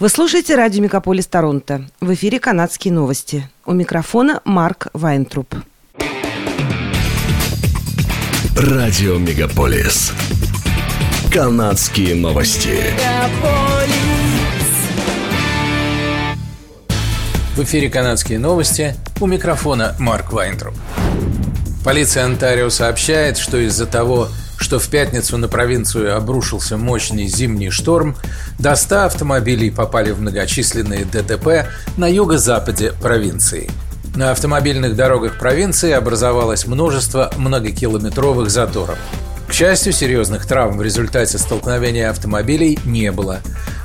Вы слушаете радио «Мегаполис Торонто». В эфире «Канадские новости». У микрофона Марк Вайнтруп. Радио «Мегаполис». «Канадские новости». В эфире «Канадские новости». У микрофона Марк Вайнтруп. Полиция Онтарио сообщает, что из-за того, что в пятницу на провинцию обрушился мощный зимний шторм, до 100 автомобилей попали в многочисленные ДТП на юго-западе провинции. На автомобильных дорогах провинции образовалось множество многокилометровых заторов. К счастью, серьезных травм в результате столкновения автомобилей не было.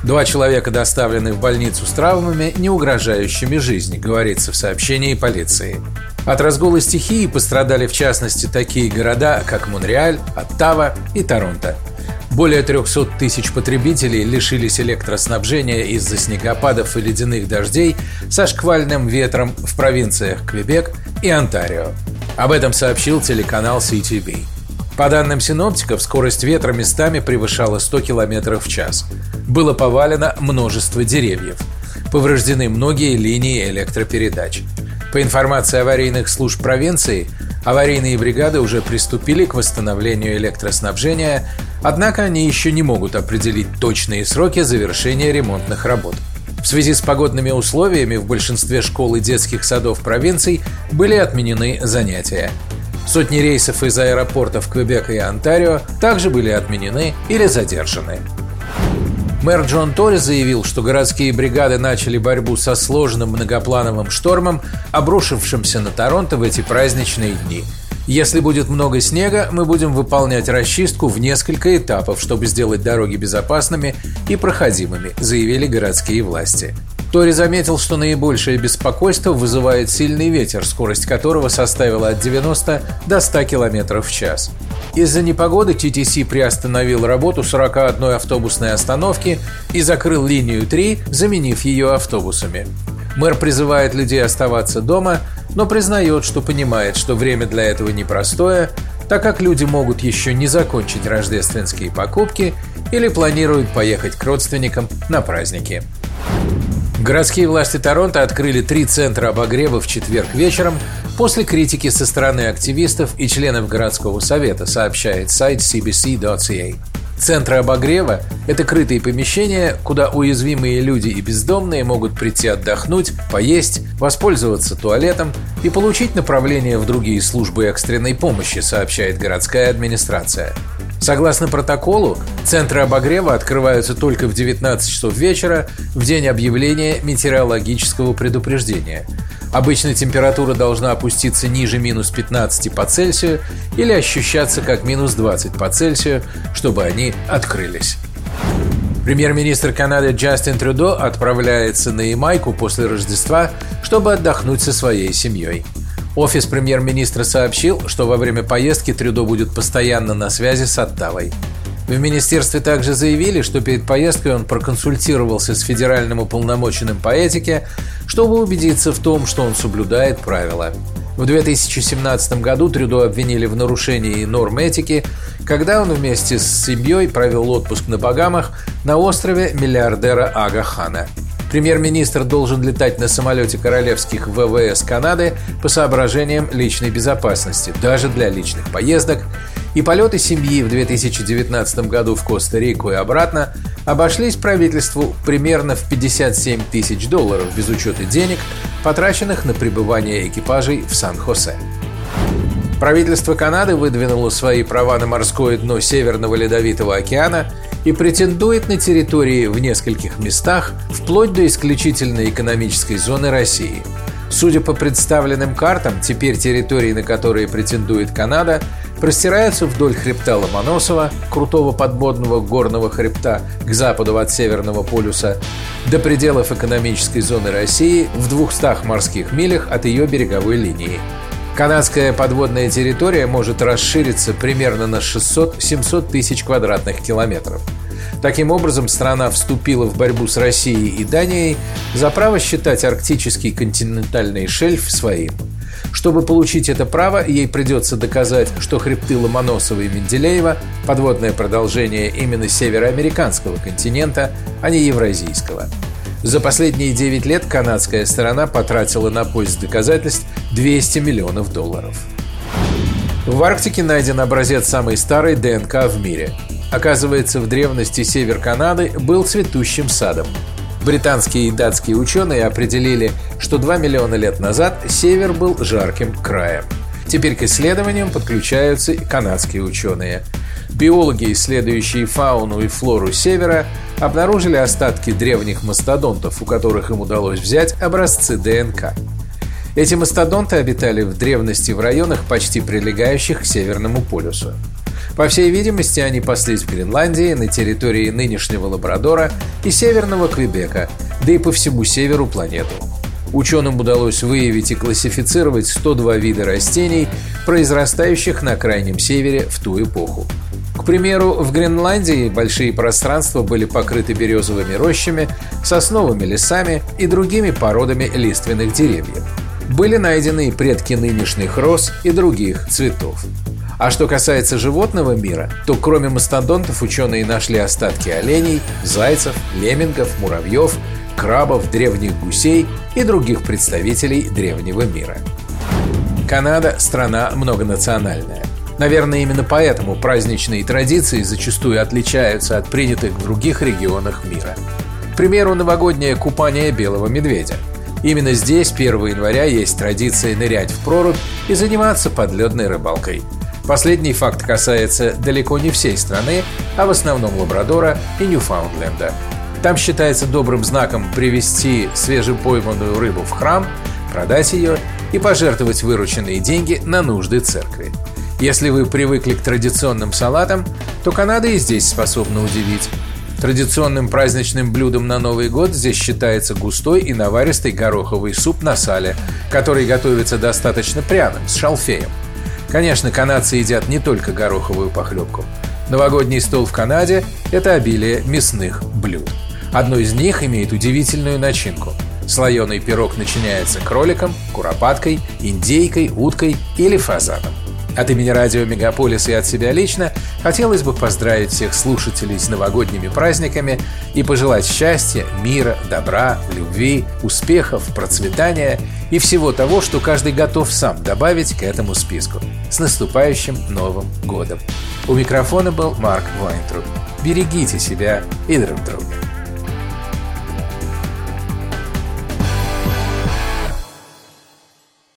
Два человека доставлены в больницу с травмами, не угрожающими жизни, говорится в сообщении полиции. От разгула стихии пострадали в частности такие города, как Монреаль, Оттава и Торонто. Более 300 тысяч потребителей лишились электроснабжения из-за снегопадов и ледяных дождей со шквальным ветром в провинциях Квебек и Онтарио. Об этом сообщил телеканал CTV. По данным синоптиков, скорость ветра местами превышала 100 км в час. Было повалено множество деревьев. Повреждены многие линии электропередач. По информации аварийных служб провинции, аварийные бригады уже приступили к восстановлению электроснабжения, однако они еще не могут определить точные сроки завершения ремонтных работ. В связи с погодными условиями в большинстве школ и детских садов провинций были отменены занятия. Сотни рейсов из аэропортов Квебека и Онтарио также были отменены или задержаны. Мэр Джон Тори заявил, что городские бригады начали борьбу со сложным многоплановым штормом, обрушившимся на Торонто в эти праздничные дни. Если будет много снега, мы будем выполнять расчистку в несколько этапов, чтобы сделать дороги безопасными и проходимыми, заявили городские власти. Тори заметил, что наибольшее беспокойство вызывает сильный ветер, скорость которого составила от 90 до 100 км в час. Из-за непогоды TTC приостановил работу 41 автобусной остановки и закрыл линию 3, заменив ее автобусами. Мэр призывает людей оставаться дома, но признает, что понимает, что время для этого непростое, так как люди могут еще не закончить рождественские покупки или планируют поехать к родственникам на праздники. Городские власти Торонто открыли три центра обогрева в четверг вечером после критики со стороны активистов и членов городского совета, сообщает сайт cbc.ca. Центры обогрева – это крытые помещения, куда уязвимые люди и бездомные могут прийти отдохнуть, поесть, воспользоваться туалетом и получить направление в другие службы экстренной помощи, сообщает городская администрация. Согласно протоколу, центры обогрева открываются только в 19 часов вечера в день объявления метеорологического предупреждения. Обычно температура должна опуститься ниже минус 15 по Цельсию или ощущаться как минус 20 по Цельсию, чтобы они открылись. Премьер-министр Канады Джастин Трюдо отправляется на Ямайку после Рождества, чтобы отдохнуть со своей семьей. Офис премьер-министра сообщил, что во время поездки Трюдо будет постоянно на связи с Оттавой. В министерстве также заявили, что перед поездкой он проконсультировался с федеральным уполномоченным по этике, чтобы убедиться в том, что он соблюдает правила. В 2017 году Трюдо обвинили в нарушении норм этики, когда он вместе с семьей провел отпуск на Багамах на острове миллиардера Ага Хана – Премьер-министр должен летать на самолете королевских ВВС Канады по соображениям личной безопасности, даже для личных поездок, и полеты семьи в 2019 году в Коста-Рику и обратно обошлись правительству примерно в 57 тысяч долларов без учета денег, потраченных на пребывание экипажей в Сан-Хосе. Правительство Канады выдвинуло свои права на морское дно Северного Ледовитого океана и претендует на территории в нескольких местах, вплоть до исключительной экономической зоны России. Судя по представленным картам, теперь территории, на которые претендует Канада, простираются вдоль хребта Ломоносова, крутого подводного горного хребта к западу от Северного полюса, до пределов экономической зоны России в 200 морских милях от ее береговой линии. Канадская подводная территория может расшириться примерно на 600-700 тысяч квадратных километров. Таким образом, страна вступила в борьбу с Россией и Данией за право считать арктический континентальный шельф своим. Чтобы получить это право, ей придется доказать, что хребты Ломоносова и Менделеева – подводное продолжение именно североамериканского континента, а не евразийского. За последние 9 лет канадская сторона потратила на поиск доказательств 200 миллионов долларов. В Арктике найден образец самой старой ДНК в мире. Оказывается, в древности север Канады был цветущим садом. Британские и датские ученые определили, что 2 миллиона лет назад север был жарким краем. Теперь к исследованиям подключаются и канадские ученые. Биологи, исследующие фауну и флору Севера, обнаружили остатки древних мастодонтов, у которых им удалось взять образцы ДНК. Эти мастодонты обитали в древности в районах, почти прилегающих к Северному полюсу. По всей видимости, они паслись в Гренландии, на территории нынешнего Лабрадора и Северного Квебека, да и по всему северу планеты. Ученым удалось выявить и классифицировать 102 вида растений, произрастающих на Крайнем Севере в ту эпоху. Примеру, в Гренландии большие пространства были покрыты березовыми рощами, сосновыми лесами и другими породами лиственных деревьев. Были найдены предки нынешних роз и других цветов. А что касается животного мира, то кроме мастодонтов ученые нашли остатки оленей, зайцев, леммингов, муравьев, крабов, древних гусей и других представителей древнего мира. Канада – страна многонациональная. Наверное, именно поэтому праздничные традиции зачастую отличаются от принятых в других регионах мира. К примеру, новогоднее купание белого медведя. Именно здесь 1 января есть традиция нырять в прорубь и заниматься подледной рыбалкой – Последний факт касается далеко не всей страны, а в основном Лабрадора и Ньюфаундленда. Там считается добрым знаком привезти свежепойманную рыбу в храм, продать ее и пожертвовать вырученные деньги на нужды церкви. Если вы привыкли к традиционным салатам, то Канада и здесь способна удивить. Традиционным праздничным блюдом на Новый год здесь считается густой и наваристый гороховый суп на сале, который готовится достаточно пряным, с шалфеем – Конечно, канадцы едят не только гороховую похлебку. Новогодний стол в Канаде – это обилие мясных блюд. Одно из них имеет удивительную начинку. Слоеный пирог начиняется кроликом, куропаткой, индейкой, уткой или фазаном. От имени радио «Мегаполис» и от себя лично хотелось бы поздравить всех слушателей с новогодними праздниками и пожелать счастья, мира, добра, любви, успехов, процветания и всего того, что каждый готов сам добавить к этому списку. С наступающим Новым Годом! У микрофона был Марк Вайнтруп. Берегите себя и друг друга.